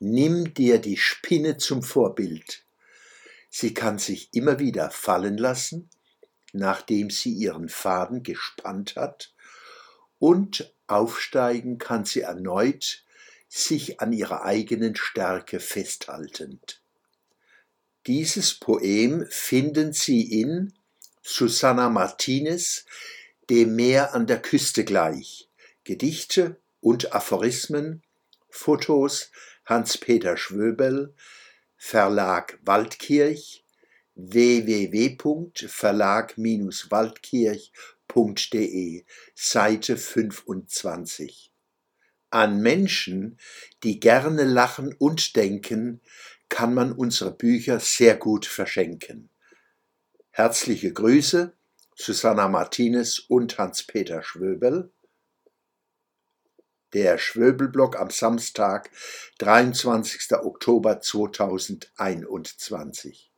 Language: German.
Nimm dir die Spinne zum Vorbild. Sie kann sich immer wieder fallen lassen, nachdem sie ihren Faden gespannt hat, und aufsteigen kann sie erneut, sich an ihrer eigenen Stärke festhaltend. Dieses Poem finden Sie in Susanna Martinez, Dem Meer an der Küste gleich, Gedichte und Aphorismen, Fotos Hans-Peter Schwöbel, Verlag Waldkirch, www.verlag-waldkirch.de, Seite 25. An Menschen, die gerne lachen und denken, kann man unsere Bücher sehr gut verschenken. Herzliche Grüße, Susanna Martinez und Hans-Peter Schwöbel. Der Schwöbelblock am Samstag, 23. Oktober 2021.